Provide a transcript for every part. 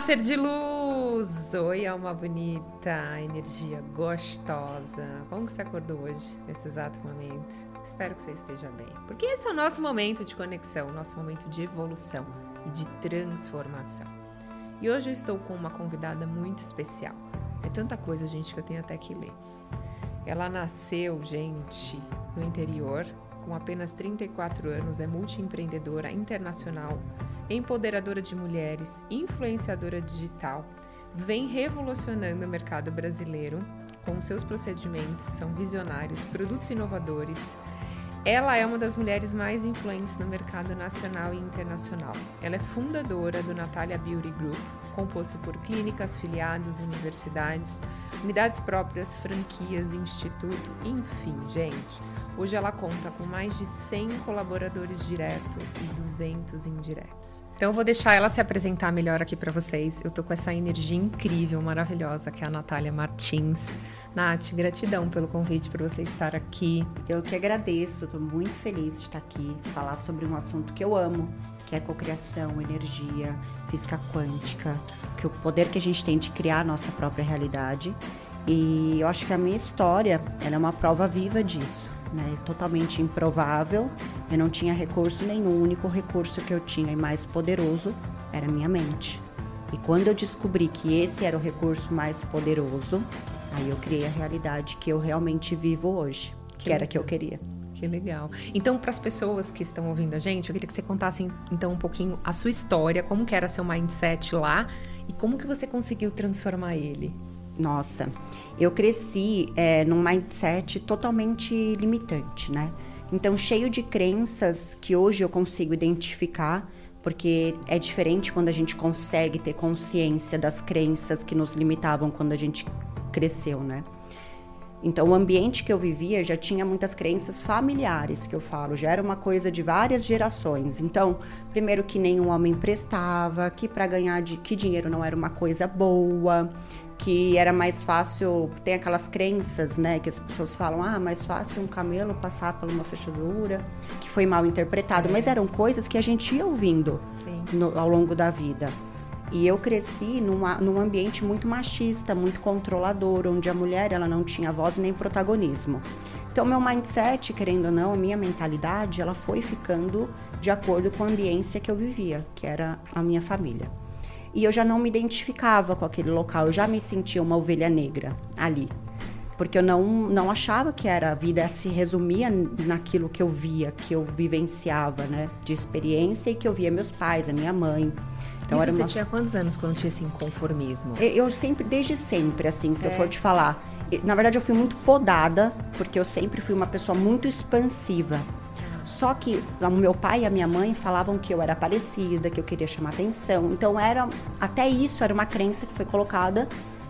Ser de luz! Oi, alma bonita, energia gostosa. Como que você acordou hoje, nesse exato momento? Espero que você esteja bem. Porque esse é o nosso momento de conexão, o nosso momento de evolução e de transformação. E hoje eu estou com uma convidada muito especial. É tanta coisa, gente, que eu tenho até que ler. Ela nasceu, gente, no interior, com apenas 34 anos, é multiempreendedora internacional, empoderadora de mulheres, influenciadora digital, vem revolucionando o mercado brasileiro com seus procedimentos, são visionários, produtos inovadores. Ela é uma das mulheres mais influentes no mercado nacional e internacional. Ela é fundadora do Natalia Beauty Group, composto por clínicas, filiados, universidades, unidades próprias, franquias, instituto, enfim, gente. Hoje ela conta com mais de 100 colaboradores diretos e 200 indiretos. Então eu vou deixar ela se apresentar melhor aqui para vocês. Eu tô com essa energia incrível, maravilhosa, que é a Natália Martins. Nath, gratidão pelo convite para você estar aqui. Eu que agradeço, estou muito feliz de estar aqui, falar sobre um assunto que eu amo, que é cocriação, energia, física quântica, que o poder que a gente tem de criar a nossa própria realidade. E eu acho que a minha história, ela é uma prova viva disso né, totalmente improvável. Eu não tinha recurso nenhum, o único recurso que eu tinha e mais poderoso era minha mente. E quando eu descobri que esse era o recurso mais poderoso, aí eu criei a realidade que eu realmente vivo hoje, que, que era a que eu queria. Que legal. Então, para as pessoas que estão ouvindo a gente, eu queria que você contasse então um pouquinho a sua história, como que era seu mindset lá e como que você conseguiu transformar ele. Nossa, eu cresci é, num mindset totalmente limitante, né? Então, cheio de crenças que hoje eu consigo identificar, porque é diferente quando a gente consegue ter consciência das crenças que nos limitavam quando a gente cresceu, né? Então, o ambiente que eu vivia já tinha muitas crenças familiares, que eu falo, já era uma coisa de várias gerações. Então, primeiro que nenhum homem prestava, que para ganhar de, que dinheiro não era uma coisa boa, que era mais fácil, tem aquelas crenças, né, que as pessoas falam, ah, mais fácil um camelo passar por uma fechadura, que foi mal interpretado, é. mas eram coisas que a gente ia ouvindo no, ao longo da vida. E eu cresci numa, num ambiente muito machista, muito controlador, onde a mulher ela não tinha voz nem protagonismo. Então, meu mindset, querendo ou não, a minha mentalidade, ela foi ficando de acordo com a ambiência que eu vivia, que era a minha família e eu já não me identificava com aquele local, eu já me sentia uma ovelha negra ali. Porque eu não, não achava que era a vida se resumia naquilo que eu via, que eu vivenciava, né? De experiência e que eu via meus pais, a minha mãe. Então, Isso era você uma... tinha quantos anos quando tinha esse inconformismo? Eu sempre, desde sempre, assim, se é. eu for te falar. Na verdade, eu fui muito podada, porque eu sempre fui uma pessoa muito expansiva. Só que o meu pai e a minha mãe falavam que eu era parecida, que eu queria chamar atenção. Então era até isso era uma crença que foi colocada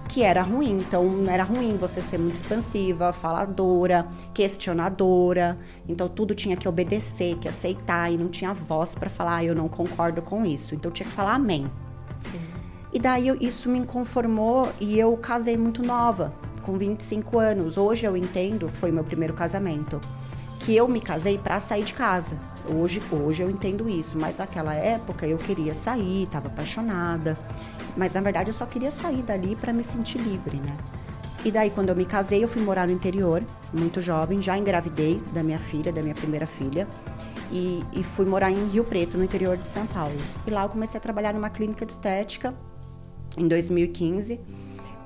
que era ruim. Então era ruim você ser muito expansiva, faladora, questionadora. Então tudo tinha que obedecer, que aceitar e não tinha voz para falar, ah, eu não concordo com isso. Então tinha que falar amém. E daí isso me inconformou e eu casei muito nova, com 25 anos. Hoje eu entendo, foi meu primeiro casamento que eu me casei para sair de casa. Hoje, hoje eu entendo isso, mas naquela época eu queria sair, estava apaixonada, mas na verdade eu só queria sair dali para me sentir livre, né? E daí quando eu me casei, eu fui morar no interior, muito jovem, já engravidei da minha filha, da minha primeira filha, e, e fui morar em Rio Preto, no interior de São Paulo. E lá eu comecei a trabalhar numa clínica de estética em 2015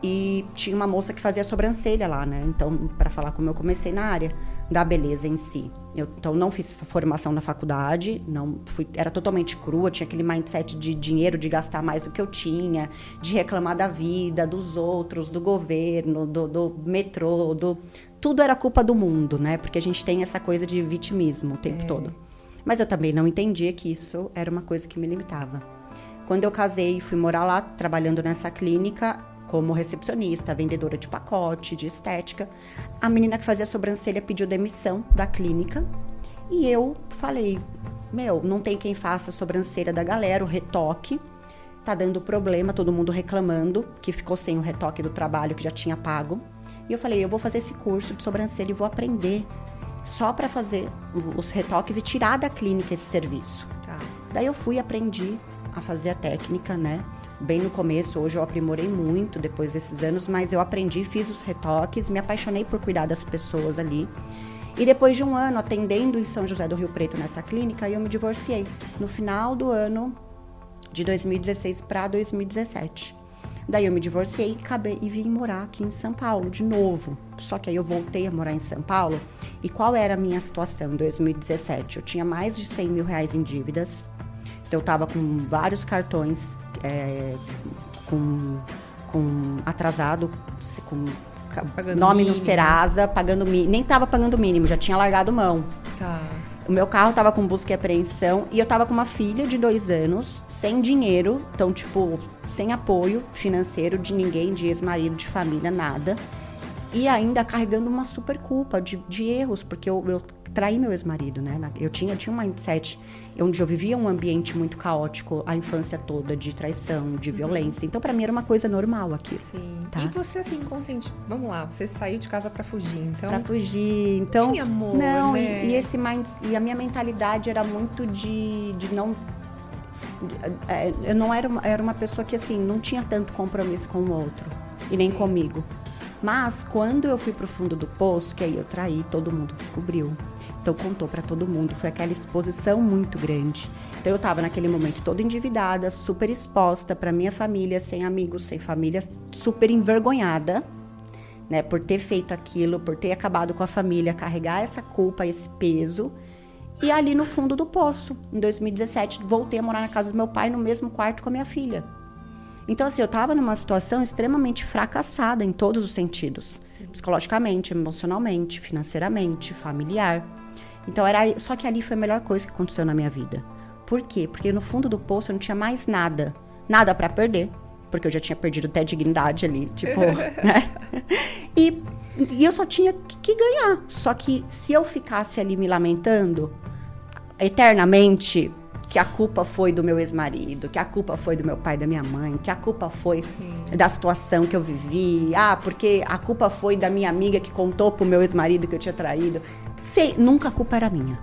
e tinha uma moça que fazia sobrancelha lá, né? Então, para falar como eu comecei na área da beleza em si. Eu, então, não fiz formação na faculdade, não fui, era totalmente crua, tinha aquele mindset de dinheiro, de gastar mais do que eu tinha, de reclamar da vida, dos outros, do governo, do, do metrô, do tudo era culpa do mundo, né? Porque a gente tem essa coisa de vitimismo o tempo é. todo. Mas eu também não entendia que isso era uma coisa que me limitava. Quando eu casei e fui morar lá, trabalhando nessa clínica, como recepcionista, vendedora de pacote, de estética. A menina que fazia sobrancelha pediu demissão da clínica e eu falei: Meu, não tem quem faça a sobrancelha da galera, o retoque. Tá dando problema, todo mundo reclamando que ficou sem o retoque do trabalho que já tinha pago. E eu falei: Eu vou fazer esse curso de sobrancelha e vou aprender só para fazer os retoques e tirar da clínica esse serviço. Tá. Daí eu fui, aprendi a fazer a técnica, né? Bem no começo. Hoje eu aprimorei muito depois desses anos, mas eu aprendi, fiz os retoques, me apaixonei por cuidar das pessoas ali. E depois de um ano atendendo em São José do Rio Preto nessa clínica, eu me divorciei no final do ano de 2016 para 2017. Daí eu me divorciei acabei, e vim morar aqui em São Paulo de novo. Só que aí eu voltei a morar em São Paulo. E qual era a minha situação em 2017? Eu tinha mais de 100 mil reais em dívidas. Eu tava com vários cartões é, com, com atrasado, com Pagando nome mínimo. no Serasa, pagando nem tava pagando mínimo, já tinha largado mão. Tá. O meu carro tava com busca e apreensão e eu tava com uma filha de dois anos, sem dinheiro, então, tipo, sem apoio financeiro de ninguém, de ex-marido, de família, nada. E ainda carregando uma super culpa de, de erros, porque eu, eu traí meu ex-marido, né? Eu tinha, tinha um mindset onde eu vivia um ambiente muito caótico a infância toda, de traição, de uhum. violência. Então, para mim, era uma coisa normal aqui. Sim. Tá? E você, assim, consciente, vamos lá, você saiu de casa para fugir, então... Pra fugir, então... Tinha amor, Não, né? e, e, esse mind, e a minha mentalidade era muito de, de não... É, eu não era uma, era uma pessoa que, assim, não tinha tanto compromisso com o outro. E nem Sim. comigo. Mas quando eu fui pro fundo do poço, que aí eu traí, todo mundo descobriu. Então contou para todo mundo, foi aquela exposição muito grande. Então eu estava naquele momento toda endividada, super exposta para minha família, sem amigos, sem família, super envergonhada, né, por ter feito aquilo, por ter acabado com a família, carregar essa culpa, esse peso. E ali no fundo do poço, em 2017, voltei a morar na casa do meu pai, no mesmo quarto com a minha filha. Então, assim, eu estava numa situação extremamente fracassada em todos os sentidos: Sim. psicologicamente, emocionalmente, financeiramente, familiar. Então era só que ali foi a melhor coisa que aconteceu na minha vida. Por quê? Porque no fundo do poço eu não tinha mais nada, nada para perder, porque eu já tinha perdido até dignidade ali, tipo, né? E, e eu só tinha que, que ganhar. Só que se eu ficasse ali me lamentando eternamente, que a culpa foi do meu ex-marido, que a culpa foi do meu pai da minha mãe, que a culpa foi Sim. da situação que eu vivi, ah, porque a culpa foi da minha amiga que contou pro meu ex-marido que eu tinha traído. Sei, nunca a culpa era minha.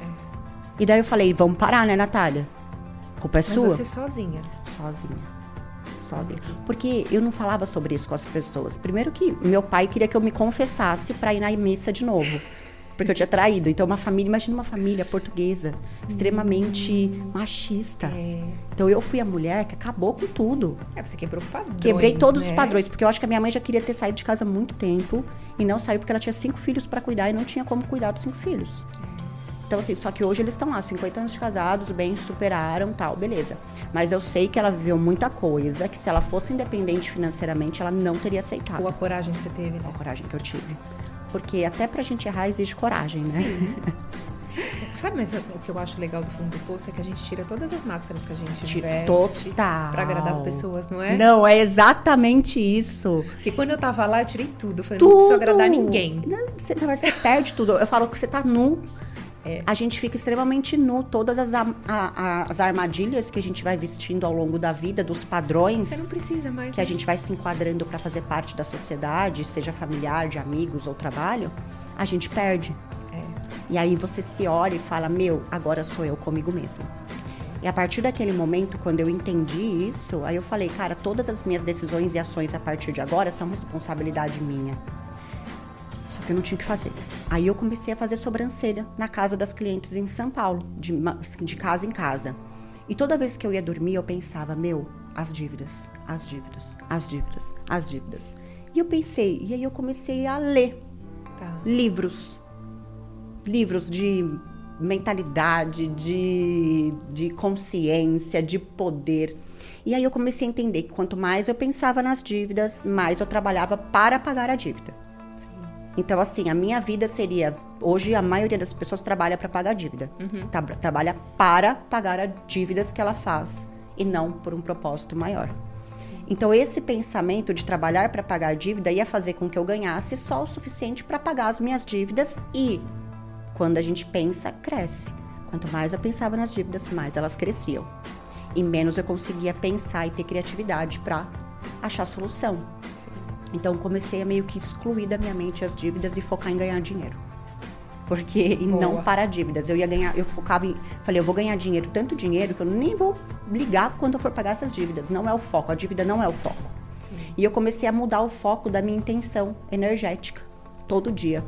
É. E daí eu falei, vamos parar, né, Natália? A culpa é Mas sua. você sozinha. Sozinha. Sozinha. Porque eu não falava sobre isso com as pessoas. Primeiro que meu pai queria que eu me confessasse para ir na missa de novo porque eu tinha traído. Então, uma família, imagina uma família portuguesa, extremamente machista. É. Então, eu fui a mulher que acabou com tudo. É, você quebrou padrões. Quebrei todos né? os padrões, porque eu acho que a minha mãe já queria ter saído de casa há muito tempo e não saiu porque ela tinha cinco filhos para cuidar e não tinha como cuidar dos cinco filhos. Então, assim, só que hoje eles estão lá, 50 anos de casados, bem, superaram, tal, beleza. Mas eu sei que ela viveu muita coisa, que se ela fosse independente financeiramente, ela não teria aceitado. Ou a coragem que você teve, né? A coragem que eu tive porque até pra gente errar exige coragem, né? Sim. Sabe, mas o que eu acho legal do fundo do poço é que a gente tira todas as máscaras que a gente tira veste total. pra agradar as pessoas, não é? Não, é exatamente isso. Porque quando eu tava lá, eu tirei tudo. Eu falei, tudo. não preciso agradar ninguém. Não, você, na verdade, você perde tudo. Eu falo que você tá nu. É. A gente fica extremamente nu. Todas as, a, a, as armadilhas que a gente vai vestindo ao longo da vida, dos padrões. Você não precisa mais. Que né? a gente vai se enquadrando para fazer parte da sociedade, seja familiar, de amigos ou trabalho, a gente perde. É. E aí você se olha e fala: Meu, agora sou eu comigo mesmo. E a partir daquele momento, quando eu entendi isso, aí eu falei, cara, todas as minhas decisões e ações a partir de agora são responsabilidade minha que eu não tinha o que fazer. Aí eu comecei a fazer sobrancelha na casa das clientes em São Paulo, de, de casa em casa. E toda vez que eu ia dormir, eu pensava, meu, as dívidas, as dívidas, as dívidas, as dívidas. E eu pensei, e aí eu comecei a ler tá. livros. Livros de mentalidade, de, de consciência, de poder. E aí eu comecei a entender que quanto mais eu pensava nas dívidas, mais eu trabalhava para pagar a dívida. Então, assim, a minha vida seria. Hoje, a maioria das pessoas trabalha para pagar dívida. Uhum. Tá, trabalha para pagar as dívidas que ela faz e não por um propósito maior. Então, esse pensamento de trabalhar para pagar dívida ia fazer com que eu ganhasse só o suficiente para pagar as minhas dívidas e, quando a gente pensa, cresce. Quanto mais eu pensava nas dívidas, mais elas cresciam. E menos eu conseguia pensar e ter criatividade para achar solução. Então comecei a meio que excluir da minha mente as dívidas e focar em ganhar dinheiro. porque e Boa. não para dívidas. Eu ia ganhar, eu focava em, falei, eu vou ganhar dinheiro, tanto dinheiro que eu nem vou ligar quando eu for pagar essas dívidas. Não é o foco, a dívida não é o foco. E eu comecei a mudar o foco da minha intenção energética todo dia.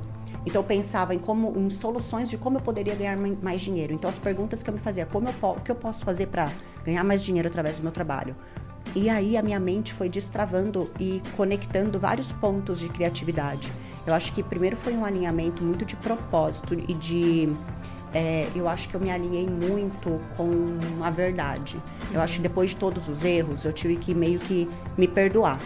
Então eu pensava em como em soluções de como eu poderia ganhar mai- mais dinheiro. Então as perguntas que eu me fazia, como eu o que eu posso fazer para ganhar mais dinheiro através do meu trabalho? E aí a minha mente foi destravando e conectando vários pontos de criatividade. Eu acho que primeiro foi um alinhamento muito de propósito e de é, eu acho que eu me alinhei muito com a verdade. Eu acho que depois de todos os erros, eu tive que meio que me perdoar.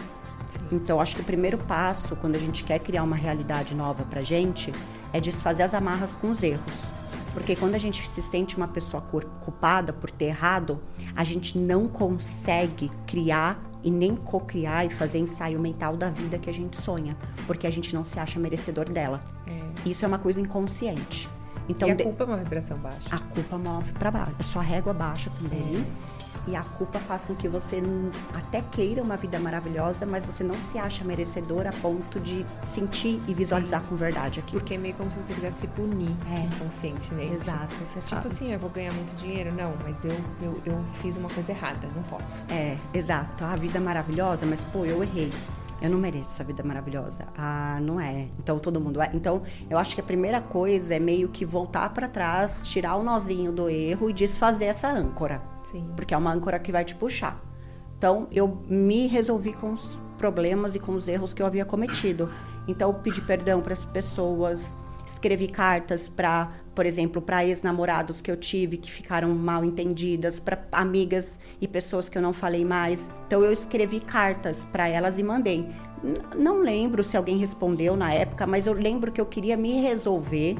Então, acho que o primeiro passo, quando a gente quer criar uma realidade nova pra gente, é desfazer as amarras com os erros. Porque quando a gente se sente uma pessoa culpada por ter errado, a gente não consegue criar e nem co-criar e fazer ensaio mental da vida que a gente sonha, porque a gente não se acha merecedor dela. Isso é uma coisa inconsciente. Então, e a de- culpa é uma vibração baixa. a culpa move para baixo. A sua régua baixa também. E a culpa faz com que você até queira uma vida maravilhosa, mas você não se acha merecedor a ponto de sentir e visualizar com verdade aquilo. Porque é meio como se você quisesse se punir É. inconscientemente. Exato, você Tipo fala. assim, eu vou ganhar muito dinheiro? Não, mas eu, eu, eu fiz uma coisa errada, não posso. É, exato. A vida é maravilhosa, mas pô, eu errei. Eu não mereço essa vida maravilhosa. Ah, não é. Então todo mundo é. Então, eu acho que a primeira coisa é meio que voltar para trás, tirar o nozinho do erro e desfazer essa âncora. Sim. porque é uma âncora que vai te puxar. Então, eu me resolvi com os problemas e com os erros que eu havia cometido. Então, eu pedi perdão para as pessoas, escrevi cartas para, por exemplo, para ex-namorados que eu tive que ficaram mal entendidas, para amigas e pessoas que eu não falei mais. Então, eu escrevi cartas para elas e mandei. N- Não lembro se alguém respondeu na época, mas eu lembro que eu queria me resolver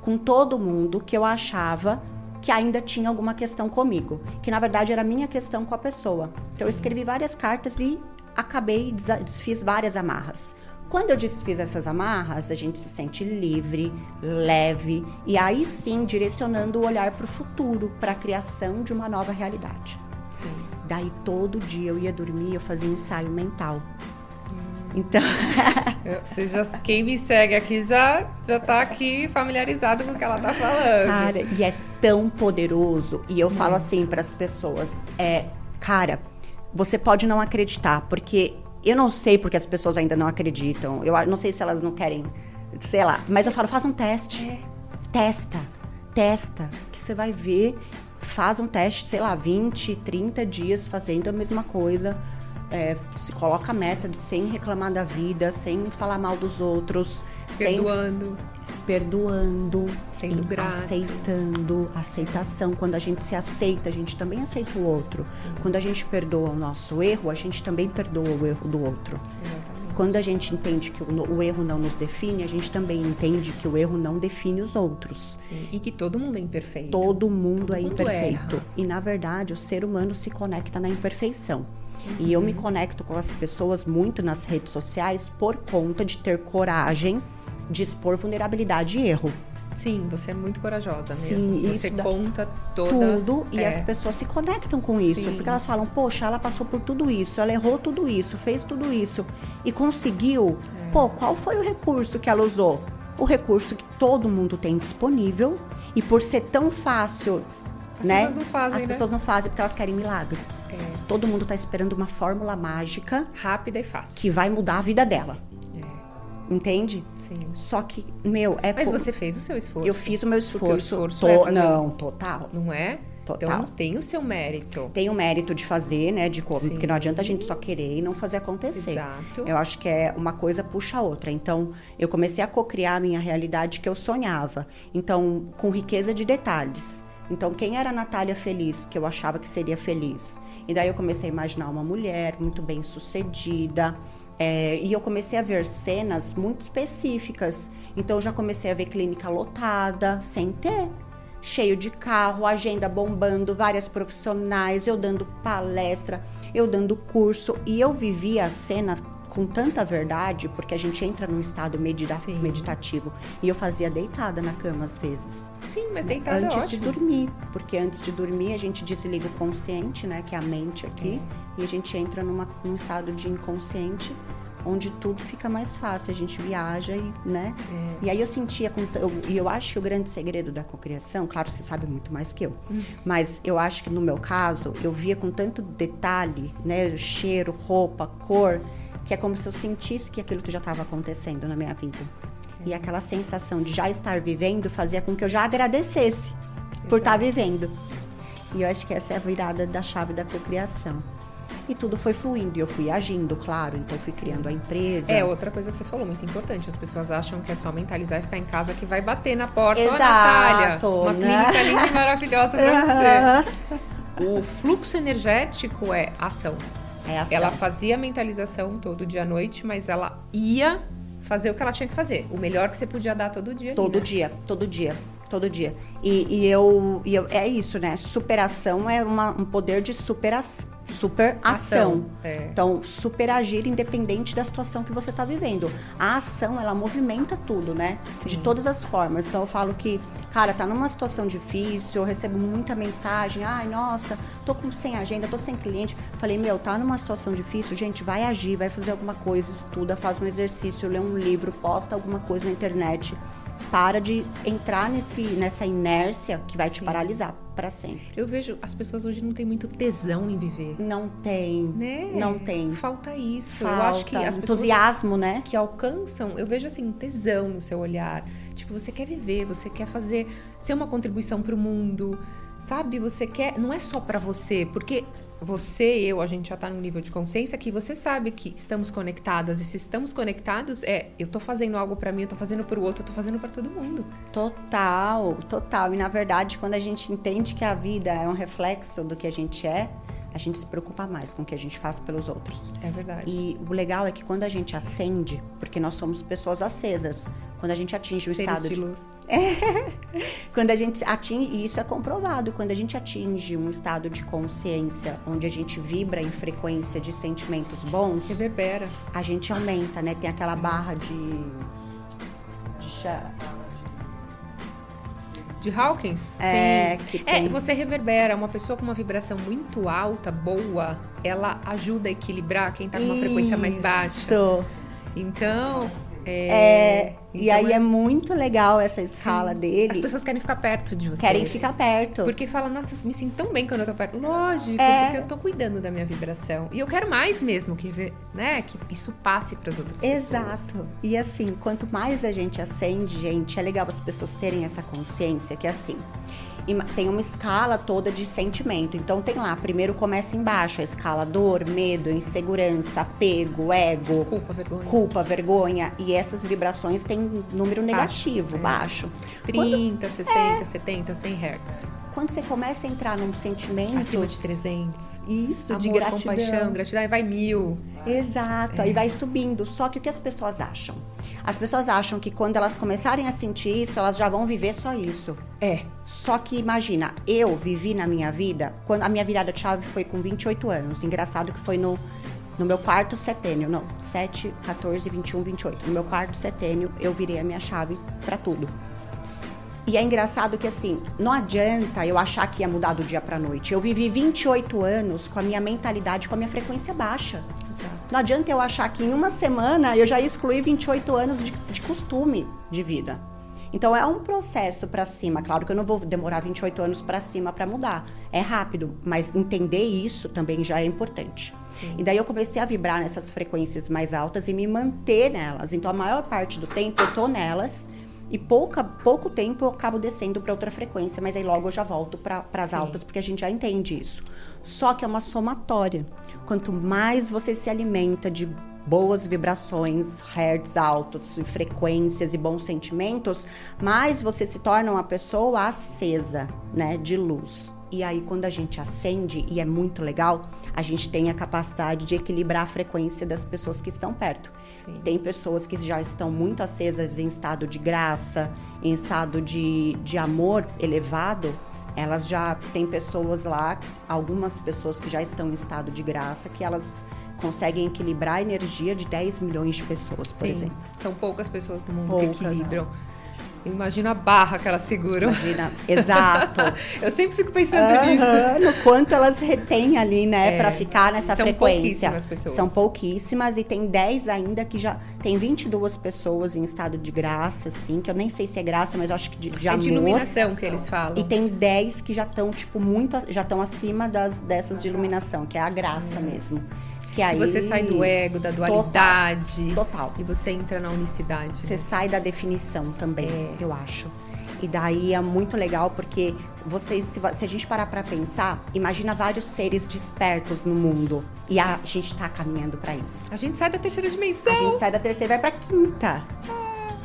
com todo mundo que eu achava que ainda tinha alguma questão comigo, que na verdade era minha questão com a pessoa. Então eu escrevi várias cartas e acabei desfiz várias amarras. Quando eu desfiz essas amarras, a gente se sente livre, leve e aí sim direcionando o olhar para o futuro, para a criação de uma nova realidade. Sim. Daí todo dia eu ia dormir, eu fazia um ensaio mental. Então, Eu- você já, quem me segue aqui já, já tá aqui familiarizado com o que ela tá falando. Cara, e é tão poderoso. E eu falo assim para as pessoas: é, cara, você pode não acreditar, porque eu não sei porque as pessoas ainda não acreditam. Eu não sei se elas não querem, sei lá. Mas eu falo: faz um teste. É. Testa, testa, que você vai ver. Faz um teste, sei lá, 20, 30 dias fazendo a mesma coisa. É, se coloca a meta de sem reclamar da vida, sem falar mal dos outros, sem Perdoando. Sendo grato. aceitando, aceitação. Quando a gente se aceita, a gente também aceita o outro. Quando a gente perdoa o nosso erro, a gente também perdoa o erro do outro. Exatamente. Quando a gente entende que o, o erro não nos define, a gente também entende que o erro não define os outros. Sim. E que todo mundo é imperfeito. Todo mundo Todo é mundo imperfeito. erra. E na verdade, o ser humano se conecta na imperfeição. E eu me Uhum. conecto com as pessoas muito nas redes sociais por conta de ter coragem de expor vulnerabilidade e erro. Sim, você é muito corajosa mesmo. Sim, você conta toda. tudo e é. as pessoas se conectam com isso, Sim. porque elas falam, poxa, ela passou por tudo isso, ela errou tudo isso, fez tudo isso e conseguiu. É. Pô, qual foi o recurso que ela usou? O recurso que todo mundo tem disponível e por ser tão fácil, As né? pessoas não fazem, As né? pessoas não fazem porque elas querem milagres. É. Todo mundo tá esperando uma fórmula mágica Rápida e fácil. que vai mudar a vida dela, É, entende? Sim. Só que, meu, é Mas por- você fez o seu esforço. eu fiz o meu Porque o esforço. esforço to- é fazer- Não, total. Não é? Total. Então tem o seu mérito. tem o mérito de fazer, né? De como, Sim. porque não adianta a gente só querer e não fazer acontecer. Exato. Eu acho que é uma coisa puxa a outra. Então, eu comecei a cocriar a minha realidade que eu sonhava. Então, com riqueza de detalhes. Então, quem era a Natália feliz, que eu achava que seria feliz? E daí eu comecei a imaginar uma mulher muito bem sucedida. É, e eu comecei a ver cenas muito específicas. Então, eu já comecei a ver clínica lotada, sem ter. Cheio de carro, agenda bombando, várias profissionais, eu dando palestra, eu dando curso. E eu vivia a cena com tanta verdade, porque a gente entra num estado medita Sim. meditativo. E eu fazia deitada na cama às vezes, Sim, mas deitada é antes de ótimo. dormir, porque antes de dormir a gente desliga o consciente, né, que é a mente aqui, e a gente entra numa, num estado de inconsciente onde tudo fica mais fácil, a gente viaja e, né? É. E aí eu sentia, e eu acho que o grande segredo da cocriação, claro, você sabe muito mais que eu, hum. mas eu acho que no meu caso, eu via com tanto detalhe, né? Cheiro, roupa, cor, que é como se eu sentisse que aquilo já estava acontecendo na minha vida. É. E aquela sensação de já estar vivendo fazia com que eu já agradecesse Exato. por estar vivendo. E eu acho que essa é a virada da chave da cocriação. E tudo foi fluindo. E eu fui agindo, claro. Então, fui criando a empresa. É, outra coisa que você falou, muito importante. As pessoas acham que é só mentalizar e ficar em casa que vai bater na porta. Exato, Natália, uma né? clínica linda e maravilhosa pra você. O fluxo energético é ação. É ação. Ela fazia mentalização todo dia à noite, mas ela ia fazer o que ela tinha que fazer. O melhor que você podia dar todo dia. Todo ali, né? dia, todo dia todo dia. E, e, eu, e eu, é isso, né? Superação é uma, um poder de superação. Super ação. É. Então, super agir independente da situação que você está vivendo. A ação, ela movimenta tudo, né? Sim. De todas as formas. Então, eu falo que, cara, tá numa situação difícil, eu recebo muita mensagem. Ai, nossa, tô com, sem agenda, tô sem cliente. Falei, meu, tá numa situação difícil, gente, vai agir, vai fazer alguma coisa, estuda, faz um exercício, lê um livro, posta alguma coisa na internet para de entrar nesse, nessa inércia que vai te Sim. paralisar para sempre. Eu vejo as pessoas hoje não têm muito tesão em viver. Não tem. Né? Não tem. Falta isso. Falta. Eu acho que as entusiasmo, né? Que alcançam, eu vejo assim, tesão no seu olhar. Tipo, você quer viver, você quer fazer ser uma contribuição para o mundo, sabe? Você quer, não é só para você, porque você, eu, a gente já está num nível de consciência que você sabe que estamos conectadas. E se estamos conectados, é eu estou fazendo algo para mim, eu estou fazendo para o outro, eu estou fazendo para todo mundo. Total, total. E na verdade, quando a gente entende que a vida é um reflexo do que a gente é, a gente se preocupa mais com o que a gente faz pelos outros. É verdade. E o legal é que quando a gente acende, porque nós somos pessoas acesas, quando a gente atinge o Seres estado de, de luz. É. quando a gente atinge, e isso é comprovado, quando a gente atinge um estado de consciência onde a gente vibra em frequência de sentimentos bons, reverbera. A gente aumenta, né? Tem aquela barra de de chá de Hawkins? É, Sim. é, você reverbera. Uma pessoa com uma vibração muito alta, boa, ela ajuda a equilibrar quem tá com uma frequência mais baixa. Isso. Então, é, é e então aí é... é... muito legal essa escala Sim. dele. As pessoas querem ficar perto de você. Querem ficar perto. Porque falam, nossa, me sinto tão bem quando eu tô perto. Lógico, é... porque eu tô cuidando da minha vibração. E eu quero mais mesmo, que, né, que isso passe para as outras Exato. pessoas. Exato. E assim, quanto mais a gente acende, gente, é legal as pessoas terem essa consciência que assim tem uma escala toda de sentimento. Então tem lá, primeiro começa embaixo, a escala dor, medo, insegurança, apego, ego, culpa, vergonha. Culpa, vergonha. E essas vibrações têm número negativo, baixo. É. baixo. 30, Quando, 60, é, 70, 100 Hz. Quando você começa a entrar num sentimento. Acima de 300. Isso, Amor, de gratidão. compaixão, gratidão, vai mil. Exato, é. aí vai subindo. Só que o que as pessoas acham? As pessoas acham que quando elas começarem a sentir isso, elas já vão viver só isso. É. Só que imagina, eu vivi na minha vida, quando a minha virada de chave foi com 28 anos. Engraçado que foi no, no meu quarto setênio, não, 7, 14, 21, 28. No meu quarto setênio, eu virei a minha chave para tudo. E é engraçado que assim, não adianta eu achar que ia mudar do dia para noite. Eu vivi 28 anos com a minha mentalidade, com a minha frequência baixa. Não adianta eu achar que em uma semana eu já excluí 28 anos de, de costume de vida. Então é um processo para cima. Claro que eu não vou demorar 28 anos para cima para mudar. É rápido, mas entender isso também já é importante. Sim. E daí eu comecei a vibrar nessas frequências mais altas e me manter nelas. Então a maior parte do tempo eu tô nelas e pouca, pouco tempo eu acabo descendo para outra frequência, mas aí logo eu já volto para as altas, porque a gente já entende isso. Só que é uma somatória. Quanto mais você se alimenta de boas vibrações, hertz altos, frequências e bons sentimentos, mais você se torna uma pessoa acesa, né, de luz. E aí, quando a gente acende, e é muito legal, a gente tem a capacidade de equilibrar a frequência das pessoas que estão perto. Sim. Tem pessoas que já estão muito acesas em estado de graça, em estado de, de amor elevado. Elas já tem pessoas lá, algumas pessoas que já estão em estado de graça, que elas conseguem equilibrar a energia de 10 milhões de pessoas, por Sim. exemplo. São poucas pessoas do mundo poucas. que equilibram. Eu imagino a barra que elas seguram. Imagina, exato. eu sempre fico pensando uh -huh, nisso. No quanto elas retêm ali, né, é, para ficar nessa são frequência. Pouquíssimas pessoas. São pouquíssimas e tem 10 ainda que já tem 22 pessoas em estado de graça, assim, que eu nem sei se é graça, mas eu acho que de, de é amor. de iluminação que eles falam. E tem 10 que já estão tipo muito já estão acima das dessas de iluminação, que é a graça hum. mesmo. Que aí você sai do ego, da dualidade. Total. E você entra na unicidade. Você né? sai da definição também, é. eu acho. E daí é muito legal porque vocês, se, se a gente parar para pensar, imagina vários seres despertos no mundo e a gente está caminhando para isso. A gente sai da terceira dimensão. A gente sai da terceira e vai para quinta.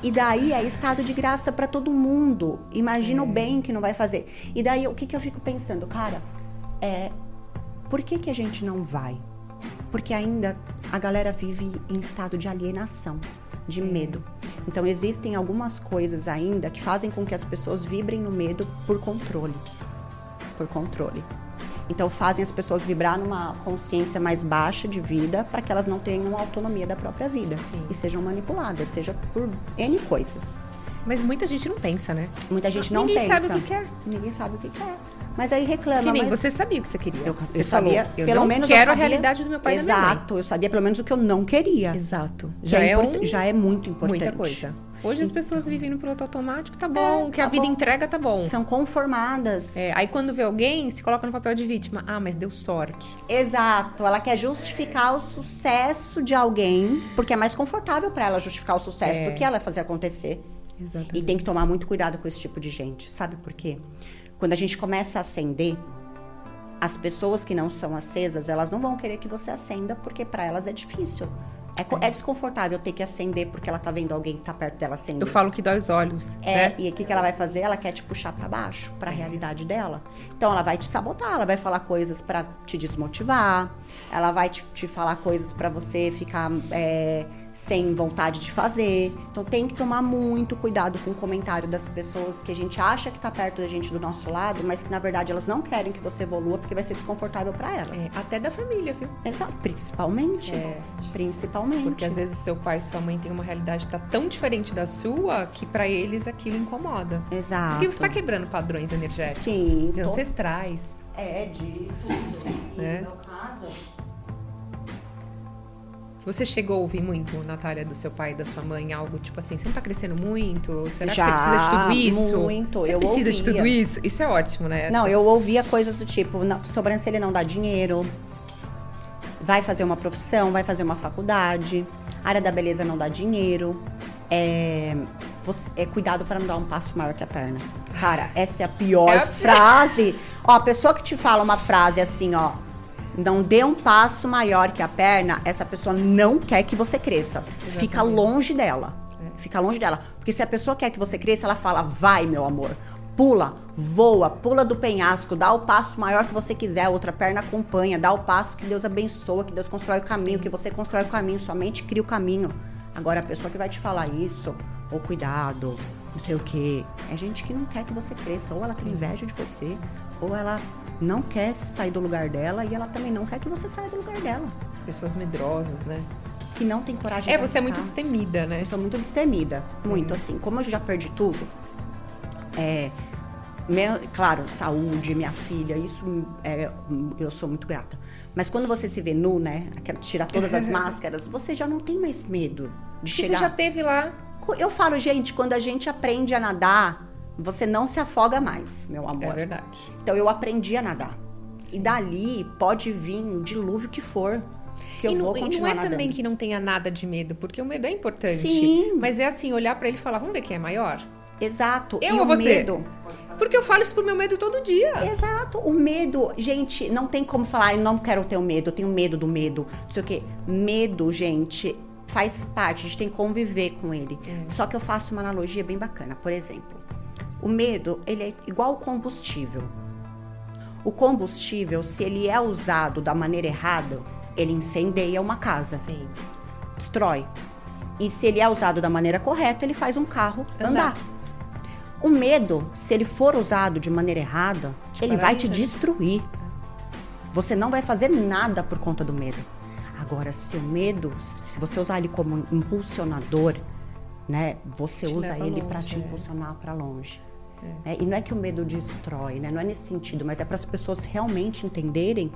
E daí é estado de graça para todo mundo. Imagina é. o bem que não vai fazer. E daí o que, que eu fico pensando, cara? É por que, que a gente não vai? Porque ainda a galera vive em estado de alienação, de medo. Então existem algumas coisas ainda que fazem com que as pessoas vibrem no medo por controle. Por controle. Então fazem as pessoas vibrar numa consciência mais baixa de vida para que elas não tenham autonomia da própria vida Sim. e sejam manipuladas, seja por N coisas. Mas muita gente não pensa, né? Muita gente não Ninguém pensa. Ninguém sabe o que quer. Ninguém sabe o que quer. Mas aí reclama. Que nem mas... você sabia o que você queria. Eu, eu sabia, eu pelo não menos quero eu sabia, a realidade do meu pai exato, eu sabia pelo menos o que eu não queria. Exato. Já, é, é, um... já é muito importante. Muita coisa. Hoje as então, pessoas vivem no piloto automático, tá bom. O que tá a vida bom. entrega, tá bom. São conformadas. É, aí quando vê alguém, se coloca no papel de vítima. Ah, mas deu sorte. Exato. Ela quer justificar o sucesso de alguém, porque é mais confortável para ela justificar o sucesso É. do que ela fazer acontecer. Exatamente. E tem que tomar muito cuidado com esse tipo de gente. Sabe por quê? Quando a gente começa a acender, as pessoas que não são acesas, elas não vão querer que você acenda, porque para elas é difícil. É, co- é desconfortável ter que acender porque ela tá vendo alguém que tá perto dela acender. Eu falo que dói os olhos. É, né? e o que, que ela vai fazer? Ela quer te puxar para baixo, para a realidade dela. Então ela vai te sabotar, ela vai falar coisas para te desmotivar, ela vai te, te falar coisas para você ficar é, sem vontade de fazer. Então tem que tomar muito cuidado com o comentário das pessoas que a gente acha que tá perto da gente do nosso lado, mas que na verdade elas não querem que você evolua porque vai ser desconfortável para elas. É, até da família, viu? Exato, principalmente. É. Principalmente. Porque às vezes seu pai e sua mãe têm uma realidade que tá tão diferente da sua que pra eles aquilo incomoda. Exato. Porque você tá quebrando padrões energéticos. Sim. De to- ancestrais. É, de tudo. E É. no meu caso, Você chegou a ouvir muito, Natália, do seu pai e da sua mãe, algo tipo assim, você não tá crescendo muito? Será Já, que você precisa de tudo isso? muito, Você eu precisa de ouvia. tudo isso? Isso é ótimo, né? Não, Essa- eu ouvia coisas do tipo, não, sobrancelha não dá dinheiro, vai fazer uma profissão, vai fazer uma faculdade, área da beleza não dá dinheiro, é, você- é cuidado para não dar um passo maior que a perna. Cara, essa é a pior É a pior. frase. Ó, a pessoa que te fala uma frase assim, ó, não dê um passo maior que a perna, essa pessoa não quer que você cresça. Fica Exatamente. longe dela. É. Fica longe dela. Porque se a pessoa quer que você cresça, ela fala, vai, meu amor. Pula, voa, pula do penhasco, dá o passo maior que você quiser, a outra perna acompanha, dá o passo que Deus abençoa, que Deus constrói o caminho, que você constrói o caminho, somente cria o caminho. Agora, a pessoa que vai te falar isso, ou cuidado, não sei o quê, é gente que não quer que você cresça, ou ela tem inveja de você, ou ela não quer sair do lugar dela e ela também não quer que você saia do lugar dela. Pessoas medrosas, né? Que não tem coragem É, de você é muito destemida, né? Eu sou muito destemida. Muito, assim. Como eu já perdi tudo, é, claro, saúde, minha filha, isso é, eu sou muito grata. Mas quando você se vê nu, né? aquela- Tirar todas as máscaras, você já não tem mais medo de Porque chegar. você já teve lá. Eu falo, gente, quando a gente aprende a nadar, você não se afoga mais, meu É amor. verdade. então eu aprendi a nadar. E dali pode vir o dilúvio que for, que eu e não, vou e não continuar é nadando. também que não tenha nada de medo, porque o medo é importante. Sim. Mas é assim, olhar pra ele e falar, vamos ver quem é maior? Exato. Eu e ou o você? medo. Porque eu falo isso pro meu medo todo dia. Exato. O medo, gente, não tem como falar, eu não quero ter o medo, eu tenho medo do medo. Não sei o quê. Medo, gente, faz parte, a gente tem que conviver com ele. É. Só que eu faço uma analogia bem bacana. Por exemplo, o medo, ele é igual ao combustível. O combustível, se ele é usado da maneira errada, ele incendeia uma casa, Sim. destrói. E se ele é usado da maneira correta, ele faz um carro Andar. andar. O medo, se ele for usado de maneira errada, Te ele vai te paralisa. destruir. Você não vai fazer nada por conta do medo. Agora, se o medo, se você usar ele como impulsionador, né? Você Te usa ele para te é. impulsionar para longe. É, e não é que o medo destrói, né? Não é nesse sentido, mas é para as pessoas realmente entenderem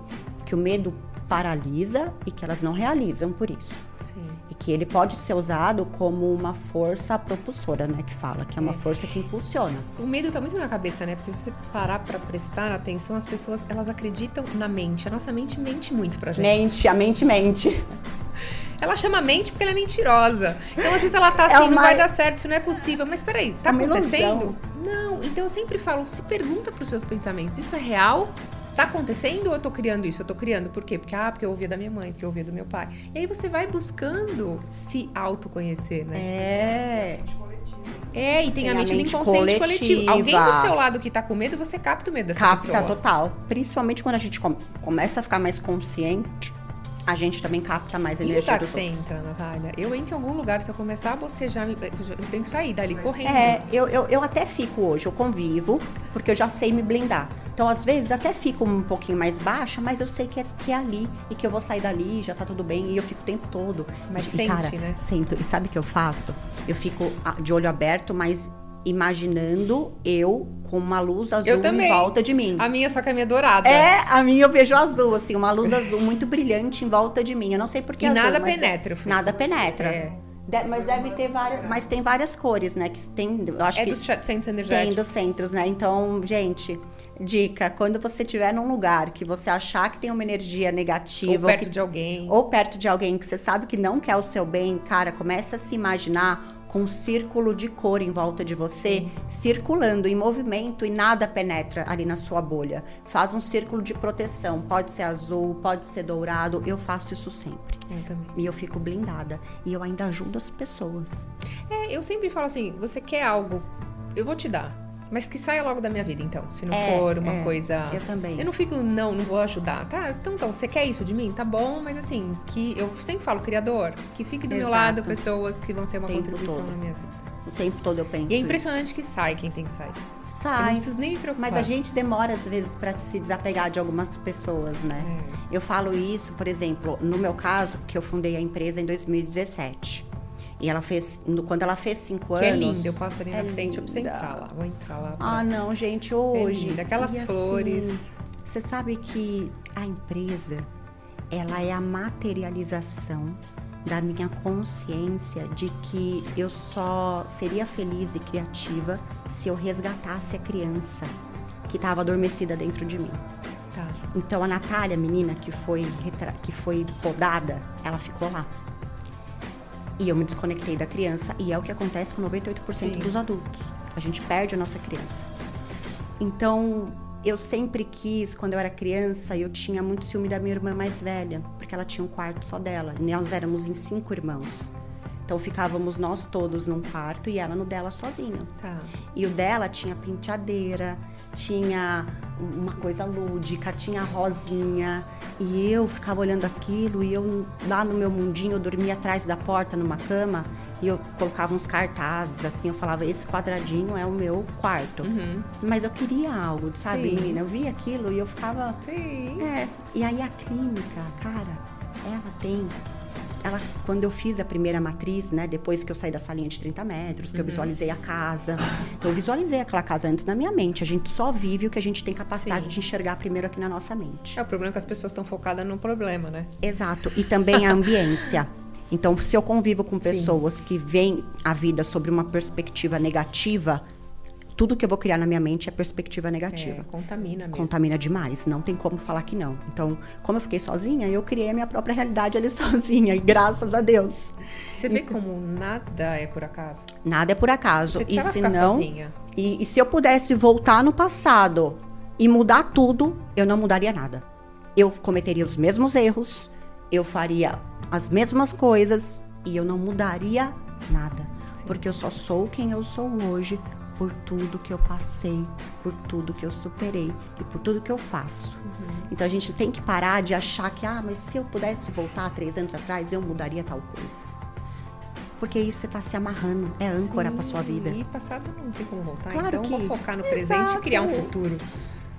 que o medo paralisa e que elas não realizam por isso. Sim. E que ele pode ser usado como uma força propulsora, né? Que fala, que é uma É. força que impulsiona. O medo tá muito na cabeça, né? Porque se você parar pra prestar atenção, as pessoas, elas acreditam na mente. A nossa mente mente muito pra gente. Mente, a mente mente. Ela chama mente porque ela é mentirosa. Então, às vezes ela tá assim, É não uma- vai dar certo, isso não é possível. Mas peraí, tá É acontecendo? ilusão. Não. Então eu sempre falo, se pergunta pros seus pensamentos, isso é real? Tá acontecendo ou eu tô criando isso? Eu tô criando por quê? Porque, ah, porque eu ouvia da minha mãe, porque eu ouvia do meu pai. E aí você vai buscando se autoconhecer, né? É. É, e tem, Tem a mente do inconsciente coletivo. Alguém do coletiva. seu lado que tá com medo, você capta o medo dessa Capta pessoa. total. Principalmente quando a gente com- começa a ficar mais consciente, a gente também capta mais E energia lugar que você outros. entra, Natália? Eu entro em algum lugar, se eu começar a bocejar, eu eu tenho que sair dali correndo. É, eu, eu, eu até fico hoje, eu convivo, porque eu já sei me blindar. Então, às vezes, até fico um pouquinho mais baixa, mas eu sei que é, que é ali e que eu vou sair dali, já tá tudo bem, e eu fico o tempo todo. Mas e, sente, cara, né? Sinto. E sabe o que eu faço? Eu fico ah, de olho aberto, mas imaginando eu com uma luz azul em volta de mim. A minha, só que a minha é dourada. É, a minha eu vejo azul, assim, uma luz azul muito brilhante em volta de mim. Eu não sei por que E azul, nada penetra, filho. Nada penetra. É. De- mas deve ter várias, mas tem várias cores, né? Que tem, eu acho É que dos centros tem energéticos. dos centros, né? Então, gente, dica, quando você estiver num lugar que você achar que tem uma energia Ou negativa, perto que- de alguém. ou perto de alguém que você sabe que não quer o seu bem, cara, começa a se imaginar com um círculo de cor em volta de você, circulando em movimento e nada penetra ali na sua bolha. Faz um círculo de proteção, pode ser azul, pode ser dourado, eu faço isso sempre. Eu também. E eu fico blindada. E eu ainda ajudo as pessoas. É, eu sempre falo assim, você quer algo, eu vou te dar. Mas que saia logo da minha vida, então. Se não É, for uma é, coisa. eu também. Eu não fico, não, não vou ajudar. Tá, então, então, você quer isso de mim? Tá bom, mas assim, que eu sempre falo, criador, que fique do meu Exato. lado pessoas que vão ser uma tempo contribuição todo. na minha vida. O tempo todo eu penso. E é isso. impressionante que sai quem tem que sair. Eu não Sai. preciso nem me preocupar. Mas a gente demora às vezes para se desapegar de algumas pessoas, né? É. Eu falo isso, por exemplo, no meu caso, que eu fundei a empresa em 2017. E ela fez, quando ela fez cinco Que é anos. lindo, eu passo ali na é frente, eu preciso entrar lá. Vou entrar lá. pra- Ah, não, gente, hoje. linda, aquelas E, assim, flores. Você sabe que a empresa, ela é a materialização da minha consciência de que eu só seria feliz e criativa se eu resgatasse a criança que estava adormecida dentro de mim. Tá. Então a Natália, menina que foi que foi podada, ela ficou lá. E eu me desconectei da criança e é o que acontece com 98% Sim. dos adultos. A gente perde a nossa criança. Então, eu sempre quis, quando eu era criança, eu tinha muito ciúme da minha irmã mais velha, porque ela tinha um quarto só dela. Nós éramos em cinco irmãos. Então ficávamos nós todos num quarto e ela no dela sozinha. Tá. E o dela tinha penteadeira, tinha uma coisa lúdica, tinha rosinha. E eu ficava olhando aquilo e eu lá no meu mundinho, eu dormia atrás da porta numa cama e eu colocava uns cartazes assim, eu falava, esse quadradinho é o meu quarto. Uhum. Mas eu queria algo, sabe, Sim. menina? Eu via aquilo e eu ficava. Sim. É. E aí a clínica, cara, ela tem. Ela, quando eu fiz a primeira matriz, né, depois que eu saí da salinha de 30 metros, que eu visualizei a casa. Então, eu visualizei aquela casa antes na minha mente. A gente só vive o que a gente tem capacidade Sim. de enxergar primeiro aqui na nossa mente. É o problema é que as pessoas estão focadas no problema, né? Exato. E também a ambiência. Então, se eu convivo com pessoas que veem a vida sobre uma perspectiva negativa, tudo que eu vou criar na minha mente é perspectiva negativa. É, contamina mesmo. Contamina demais, não tem como falar que não. Então, como eu fiquei sozinha, eu criei a minha própria realidade ali sozinha, e graças a Deus. Você vê como nada é por acaso? Nada é por acaso. Você e se não, e, e se eu pudesse voltar no passado e mudar tudo, eu não mudaria nada. Eu cometeria os mesmos erros, eu faria as mesmas coisas e eu não mudaria nada. Sim. Porque eu só sou quem eu sou hoje por tudo que eu passei, por tudo que eu superei e por tudo que eu faço. Uhum. Então a gente tem que parar de achar que, ah, mas se eu pudesse voltar três anos atrás, eu mudaria tal coisa. Porque isso você está se amarrando, é âncora para sua vida. E passado não tem como voltar. Claro então que- vou focar no presente Exato. e criar um futuro.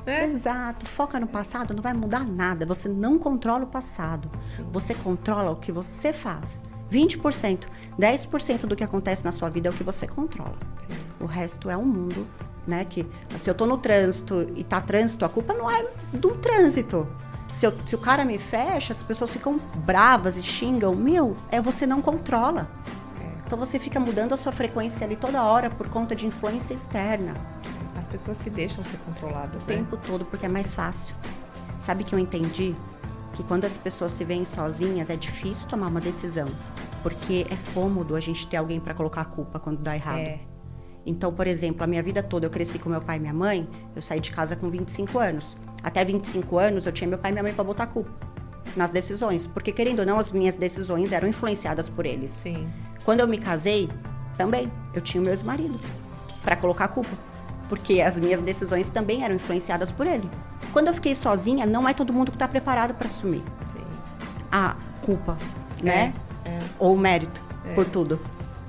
Né? Exato. Foca no passado, não vai mudar nada. Você não controla o passado. Você controla o que você faz. 20%. 10% do que acontece na sua vida é o que você controla. Sim. O resto é um mundo, né? Que se eu tô no trânsito e tá trânsito, a culpa não é do trânsito. Se, eu, se o cara me fecha, as pessoas ficam bravas e xingam. Meu, é você não controla. É. Então você fica mudando a sua frequência ali toda hora por conta de influência externa. As pessoas se deixam ser controladas. O né? tempo todo, porque é mais fácil. Sabe que eu entendi? Que quando as pessoas se veem sozinhas, é difícil tomar uma decisão. Porque é cômodo a gente ter alguém para colocar a culpa quando dá errado. É. Então, por exemplo, a minha vida toda eu cresci com meu pai e minha mãe, eu saí de casa com 25 anos. Até 25 anos eu tinha meu pai e minha mãe para botar culpa nas decisões, porque querendo ou não, as minhas decisões eram influenciadas por eles. Sim. Quando eu me casei, também eu tinha o meu ex-marido para colocar a culpa, porque as minhas decisões também eram influenciadas por ele. Quando eu fiquei sozinha, não é todo mundo que está preparado para assumir Sim. a culpa, né? É, é. Ou o mérito é. por tudo.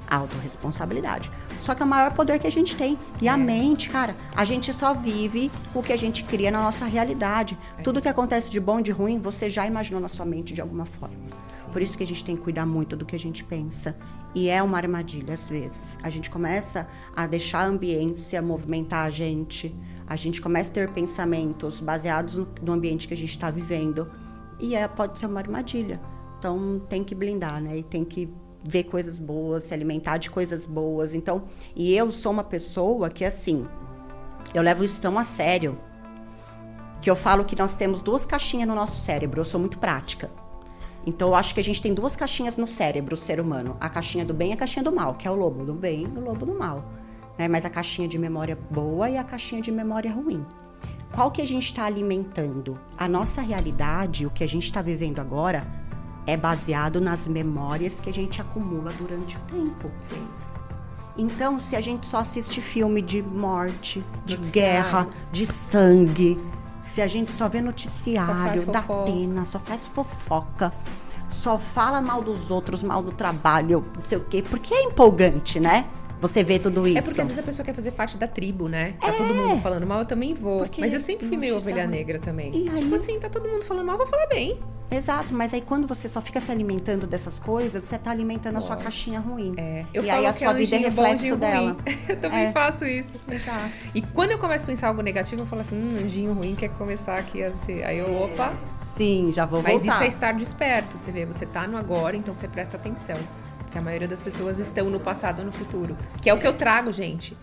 Autoresponsabilidade. Só que é o maior poder que a gente tem. E é. a mente, cara, a gente só vive o que a gente cria na nossa realidade. É. Tudo que acontece de bom e de ruim, você já imaginou na sua mente de alguma forma. Sim. Por isso que a gente tem que cuidar muito do que a gente pensa. E é uma armadilha, às vezes. A gente começa a deixar a ambiência movimentar a gente. A gente começa a ter pensamentos baseados no, no ambiente que a gente está vivendo. E é, pode ser uma armadilha. Então tem que blindar, né? E tem que ver coisas boas, se alimentar de coisas boas. Então, e eu sou uma pessoa que assim, eu levo isso tão a sério que eu falo que nós temos duas caixinhas no nosso cérebro. Eu sou muito prática. Então, eu acho que a gente tem duas caixinhas no cérebro, o ser humano: a caixinha do bem e a caixinha do mal, que é o lobo do bem e o lobo do mal. Né? Mas a caixinha de memória boa e a caixinha de memória ruim. Qual que a gente está alimentando? A nossa realidade, o que a gente está vivendo agora, é baseado nas memórias que a gente acumula durante o tempo. Sim. Então, se a gente só assiste filme de morte, de guerra, de sangue, se a gente só vê noticiário da pena, só faz fofoca, só fala mal dos outros, mal do trabalho, não sei o quê, porque é empolgante, né? Você vê tudo isso. É porque às vezes a pessoa quer fazer parte da tribo, né? Tá é. todo mundo falando mal, eu também vou. Porque mas eu sempre fui meio ovelha negra também. E tipo aí... assim, tá todo mundo falando mal, eu vou falar bem. Exato, mas aí quando você só fica se alimentando dessas coisas, você tá alimentando a sua caixinha ruim. É. Eu e aí a sua é vida é reflexo dela. eu também é. faço isso. Exato. E quando eu começo a pensar algo negativo, eu falo assim, hum, anjinho ruim quer começar aqui a ser. Aí eu, opa. Sim, já vou Mas voltar. Mas isso é estar desperto. Você vê, você tá no agora, então você presta atenção. Porque a maioria das pessoas estão no passado ou no futuro. Que é o que eu trago, gente.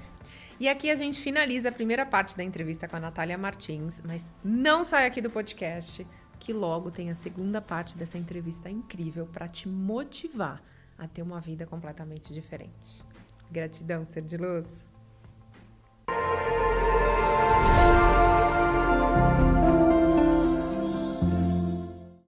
E aqui a gente finaliza a primeira parte da entrevista com a Natália Martins, mas não sai aqui do podcast que logo tem a segunda parte dessa entrevista incrível para te motivar a ter uma vida completamente diferente. Gratidão, ser de luz.